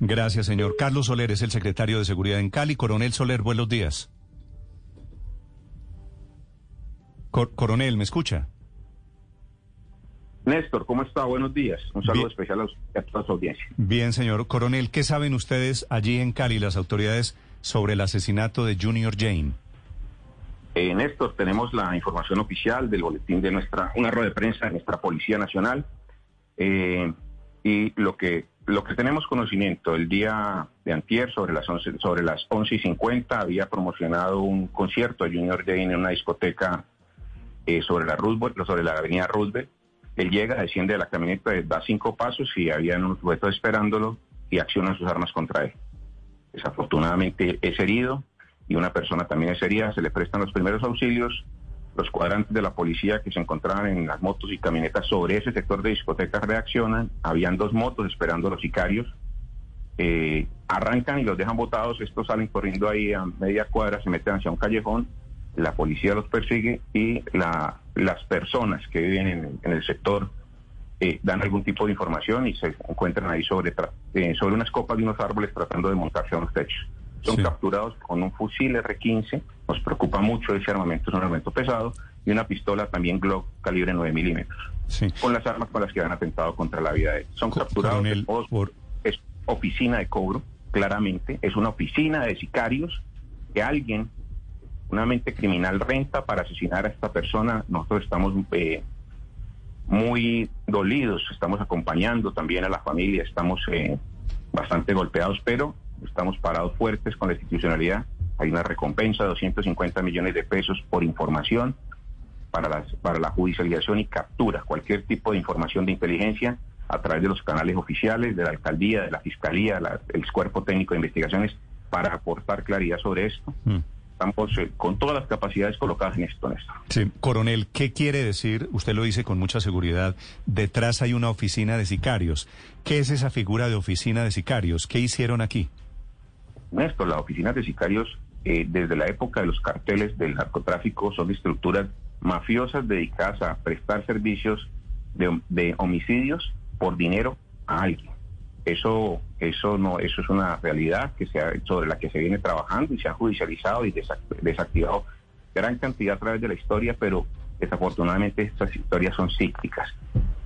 Gracias, señor. Carlos Soler es el secretario de Seguridad en Cali. Coronel Soler, buenos días. coronel, ¿me escucha? Néstor, ¿cómo está? Buenos días. Un saludo especial a, toda su audiencia. Bien, señor. Coronel, ¿qué saben ustedes allí en Cali, las autoridades, sobre el asesinato de Junior Jane? Eh, Néstor, tenemos la información oficial del boletín de nuestra, una rueda de prensa de nuestra Policía Nacional. Eh, y lo que lo que tenemos conocimiento, el día de antier, sobre las 11, sobre las 11 y 50, había promocionado un concierto de Junior Jane en una discoteca eh, sobre, la Roosevelt, sobre la avenida Roosevelt. Él llega, desciende de la camioneta, da cinco pasos y había unos sujetos esperándolo y accionan sus armas contra él. Desafortunadamente es herido y una persona también es herida. Se le prestan los primeros auxilios los cuadrantes de la policía que se encontraban en las motos y camionetas sobre ese sector de discotecas reaccionan. Habían dos motos esperando a los sicarios. Eh, arrancan y los dejan botados. Estos salen corriendo ahí a media cuadra, se meten hacia un callejón. La policía los persigue y las personas que viven en, el sector eh, dan algún tipo de información y se encuentran ahí sobre, eh, sobre unas copas de unos árboles tratando de montarse a unos techos son capturados con un fusil R-15, nos preocupa mucho ese armamento, es un armamento pesado, y una pistola también Glock calibre 9 milímetros, con las armas con las que han atentado contra la vida de él. Son capturados por... es oficina de cobro, claramente, es una oficina de sicarios que alguien, una mente criminal renta para asesinar a esta persona. Nosotros estamos eh, muy dolidos, estamos acompañando también a la familia, estamos eh, bastante golpeados, pero estamos parados fuertes con la institucionalidad. Hay una recompensa de 250 millones de pesos por información para, las, para la judicialización y captura cualquier tipo de información de inteligencia a través de los canales oficiales, de la alcaldía, de la fiscalía, el cuerpo técnico de investigaciones, para aportar claridad sobre esto. Mm. Estamos eh, con todas las capacidades colocadas en esto, Néstor. Sí, coronel, ¿qué quiere decir? Usted lo dice con mucha seguridad. Detrás hay una oficina de sicarios. ¿Qué es esa figura de oficina de sicarios? ¿Qué hicieron aquí? Néstor, las oficinas de sicarios eh, desde la época de los carteles del narcotráfico son estructuras mafiosas dedicadas a prestar servicios de, homicidios por dinero a alguien. Eso, eso no, eso es una realidad que se sobre la que se viene trabajando y se ha judicializado y desactivado gran cantidad a través de la historia, pero desafortunadamente estas historias son cíclicas.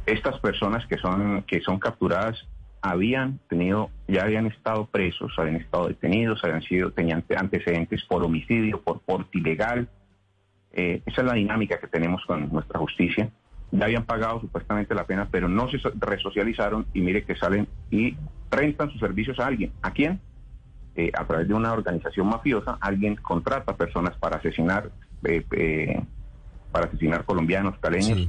Estas personas que son, que son capturadas habían tenido, ya habían estado presos, habían estado detenidos, habían sido, tenían antecedentes por homicidio, por porte ilegal. Eh, esa es la dinámica que tenemos con nuestra justicia. Ya habían pagado supuestamente la pena, pero no se resocializaron y mire que salen y rentan sus servicios a alguien. ¿A quién? Eh, a través de una organización mafiosa, alguien contrata personas para asesinar, eh, para asesinar colombianos, caleños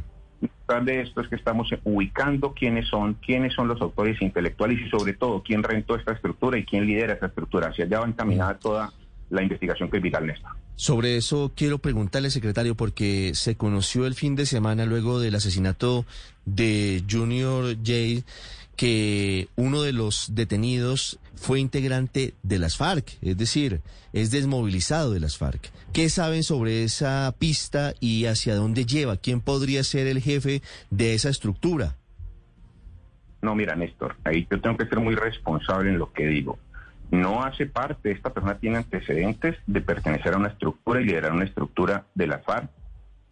de esto es que estamos ubicando quiénes son, quiénes son los autores intelectuales y sobre todo quién rentó esta estructura y quién lidera esta estructura. Hacia allá va encaminada toda la investigación vital, Néstor. Sobre eso quiero preguntarle, secretario, porque se conoció el fin de semana luego del asesinato de Junior J que uno de los detenidos fue integrante de las FARC, es decir, es desmovilizado de las FARC. ¿Qué saben sobre esa pista y hacia dónde lleva? ¿Quién podría ser el jefe de esa estructura? No, mira, Néstor, ahí yo tengo que ser muy responsable en lo que digo. No hace parte, esta persona tiene antecedentes de pertenecer a una estructura y liderar una estructura de la FARC,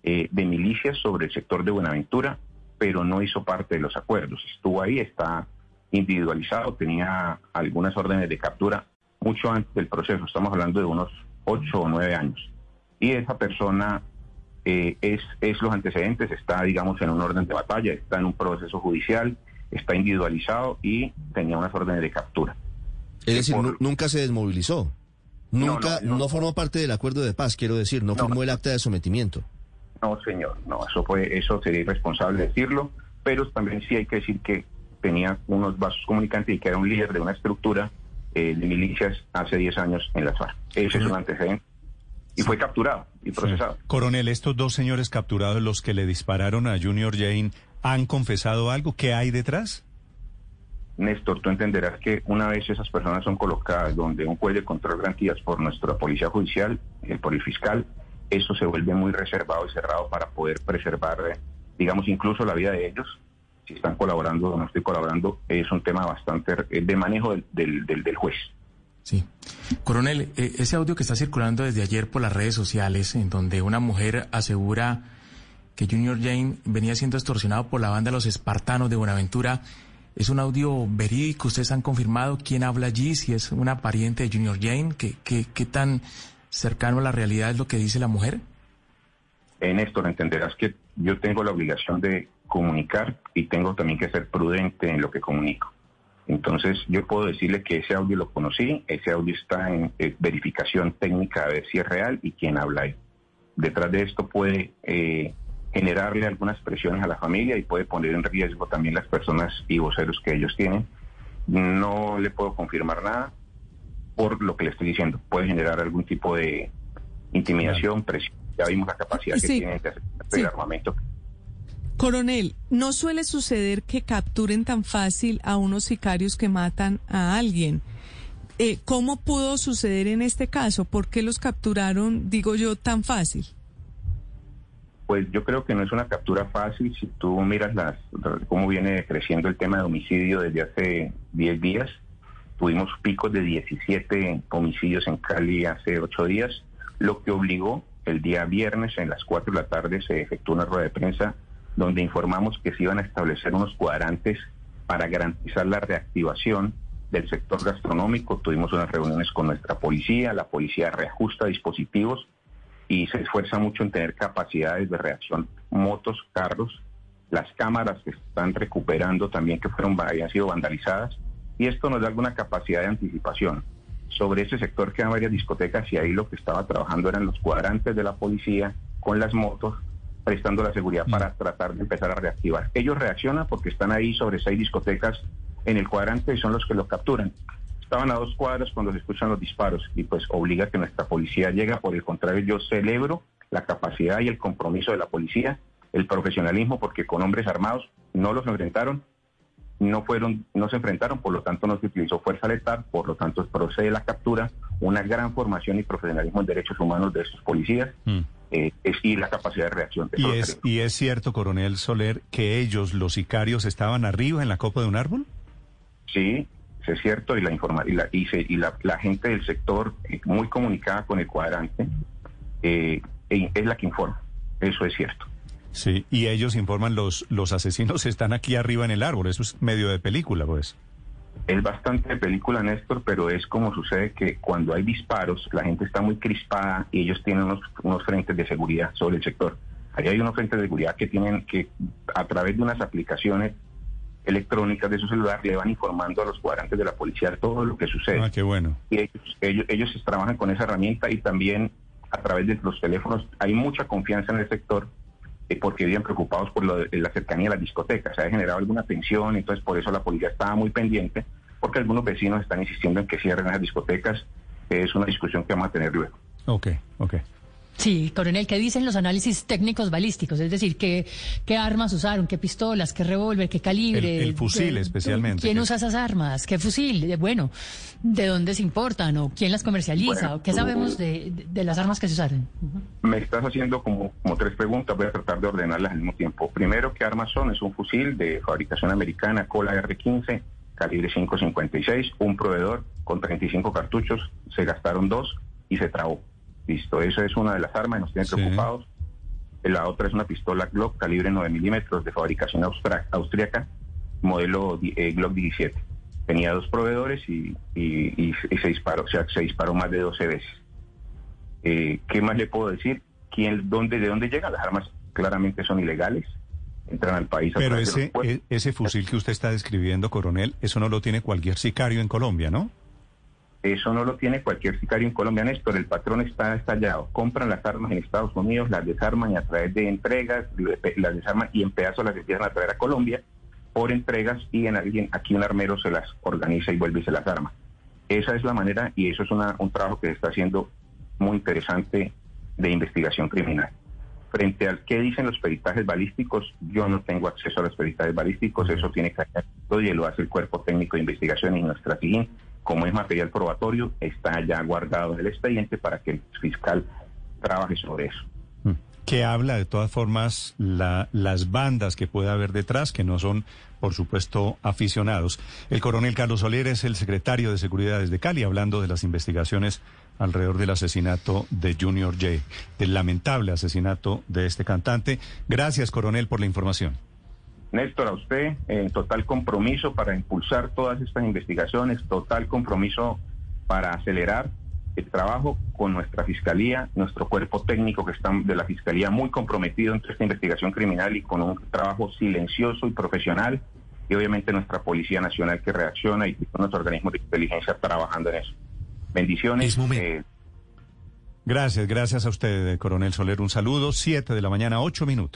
eh, de milicias sobre el sector de Buenaventura, pero no hizo parte de los acuerdos. Estuvo ahí, está individualizado, tenía algunas órdenes de captura mucho antes del proceso, estamos hablando de unos ocho o nueve años. Y esa persona eh, es, es los antecedentes, está, digamos, en un orden de batalla, está en un proceso judicial, está individualizado y tenía unas órdenes de captura. Es decir, nunca se desmovilizó. Nunca, no, formó parte del acuerdo de paz, quiero decir, no firmó el acta de sometimiento. No, señor, no, eso fue, eso sería irresponsable decirlo, pero también sí hay que decir que tenía unos vasos comunicantes y que era un líder de una estructura eh, de milicias hace 10 años en la FARC. Ese es un antecedente. Y fue capturado y procesado. Coronel, estos dos señores capturados, los que le dispararon a Junior Jane, ¿han confesado algo? ¿Qué hay detrás? Néstor, tú entenderás que una vez esas personas son colocadas donde un juez de control garantías por nuestra policía judicial, el, por el fiscal, eso se vuelve muy reservado y cerrado para poder preservar, eh, digamos, incluso la vida de ellos. Si están colaborando o no estoy colaborando, es un tema bastante de manejo del, del, del, juez. Sí. Coronel, eh, ese audio que está circulando desde ayer por las redes sociales, en donde una mujer asegura que Junior Jane venía siendo extorsionado por la banda Los Espartanos de Buenaventura, ¿es un audio verídico? ¿Ustedes han confirmado quién habla allí? Si es una pariente de Junior Jane, ¿qué, qué, qué tan cercano a la realidad es lo que dice la mujer? Eh, Néstor, entenderás que yo tengo la obligación de comunicar y tengo también que ser prudente en lo que comunico. Entonces, yo puedo decirle que ese audio lo conocí, ese audio está en eh, verificación técnica a ver si es real y quién habla ahí. Detrás de esto puede eh, generarle algunas presiones a la familia y puede poner en riesgo también las personas y voceros que ellos tienen. No le puedo confirmar nada por lo que le estoy diciendo. Puede generar algún tipo de intimidación, presión. Ya vimos la capacidad que tienen de hacer el armamento Coronel, no suele suceder que capturen tan fácil a unos sicarios que matan a alguien. Eh, ¿Cómo pudo suceder en este caso? ¿Por qué los capturaron, digo yo, tan fácil? Pues yo creo que no es una captura fácil. Si tú miras las, cómo viene creciendo el tema de homicidio desde hace 10 días, tuvimos picos de 17 homicidios en Cali hace 8 días, lo que obligó el día viernes en las 4 de la tarde se efectuó una rueda de prensa donde informamos que se iban a establecer unos cuadrantes para garantizar la reactivación del sector gastronómico. Tuvimos unas reuniones con nuestra policía, la policía reajusta dispositivos y se esfuerza mucho en tener capacidades de reacción, motos, carros, las cámaras que están recuperando también que fueron habían sido vandalizadas y esto nos da alguna capacidad de anticipación. Sobre ese sector quedan varias discotecas y ahí lo que estaba trabajando eran los cuadrantes de la policía con las motos prestando la seguridad para mm. tratar de empezar a reactivar. Ellos reaccionan porque están ahí sobre seis discotecas en el cuadrante y son los que los capturan. Estaban a dos cuadras cuando se escuchan los disparos y pues obliga a que nuestra policía llegue. Por el contrario, yo celebro la capacidad y el compromiso de la policía, el profesionalismo, porque con hombres armados no los enfrentaron, no fueron, no se enfrentaron, por lo tanto no se utilizó fuerza letal, por lo tanto procede la captura, una gran formación y profesionalismo en derechos humanos de estos policías. Mm eh, y la capacidad de reacción. ¿Y es, ¿Y es cierto, coronel Soler, que ellos, los sicarios, estaban arriba en la copa de un árbol? Sí, es cierto, y la, informa y, la, y, y la, gente del sector, eh, muy comunicada con el cuadrante, eh, es la que informa. Eso es cierto. Sí, y ellos informan, los, los asesinos están aquí arriba en el árbol. Eso es medio de película, pues. Es bastante película, Néstor, pero es como sucede que cuando hay disparos, la gente está muy crispada y ellos tienen unos, unos frentes de seguridad sobre el sector. Ahí hay unos frentes de seguridad que tienen que, a través de unas aplicaciones electrónicas de su celular, le van informando a los cuadrantes de la policía todo lo que sucede. Ah, qué bueno. Y ellos, ellos, ellos trabajan con esa herramienta y también a través de los teléfonos. Hay mucha confianza en el sector eh, porque vivían preocupados por lo de, la cercanía de las discotecas. Se ha generado alguna tensión, entonces por eso la policía estaba muy pendiente, porque algunos vecinos están insistiendo en que cierren las discotecas. Es una discusión que vamos a tener luego. Ok, ok. Sí, coronel, ¿qué dicen los análisis técnicos balísticos? Es decir, ¿qué, qué armas usaron? ¿Qué pistolas? ¿Qué revólver? ¿Qué calibre? El, fusil, especialmente. ¿Quién usa esas armas? ¿Qué fusil? Bueno, ¿de dónde se importan? ¿O quién las comercializa? ¿O ¿Qué sabemos de, las armas que se usaron? Me estás haciendo como, como tres preguntas, voy a tratar de ordenarlas al mismo tiempo. Primero, ¿qué armas son? Es un fusil de fabricación americana, Cola R-15, calibre 5.56, un proveedor con 35 cartuchos, se gastaron dos y se trabó. Listo, esa es una de las armas, nos tienen preocupados. La otra es una pistola Glock calibre 9 milímetros de fabricación austriaca, modelo eh, Glock 17. Tenía dos proveedores y, se disparó, o sea, se disparó más de 12 veces. Eh, ¿Qué más le puedo decir? ¿Quién, dónde, ¿De dónde llegan? Las armas claramente son ilegales. Entran al país. Pero ese, e, ese fusil que usted está describiendo, coronel, eso no lo tiene cualquier sicario en Colombia, ¿no? Eso no lo tiene cualquier sicario en Colombia, Néstor. El patrón está estallado. Compran las armas en Estados Unidos, las desarman y a través de entregas, las desarman y en pedazos las empiezan a traer a Colombia por entregas y en alguien, aquí un armero se las organiza y vuelve y se las arma. Esa es la manera y eso es un trabajo que se está haciendo muy interesante de investigación criminal. Frente al que dicen los peritajes balísticos, yo no tengo acceso a los peritajes balísticos, eso tiene que hacer y lo hace el cuerpo técnico de investigación y nuestra siguiente como es material probatorio, está ya guardado en el expediente para que el fiscal trabaje sobre eso. Que habla de todas formas la, las bandas que puede haber detrás, que no son, por supuesto, aficionados. El coronel Carlos Soler es el secretario de Seguridad desde Cali, hablando de las investigaciones alrededor del asesinato de Junior J, del lamentable asesinato de este cantante. Gracias, coronel, por la información. Néstor, a usted, total compromiso para impulsar todas estas investigaciones, total compromiso para acelerar el trabajo con nuestra fiscalía, nuestro cuerpo técnico que está de la fiscalía muy comprometido en esta investigación criminal y con un trabajo silencioso y profesional, y obviamente nuestra Policía Nacional que reacciona y con nuestro organismo de inteligencia trabajando en eso. Bendiciones. Eh, gracias, gracias a usted, coronel Soler. Un saludo. Siete de la mañana, ocho minutos.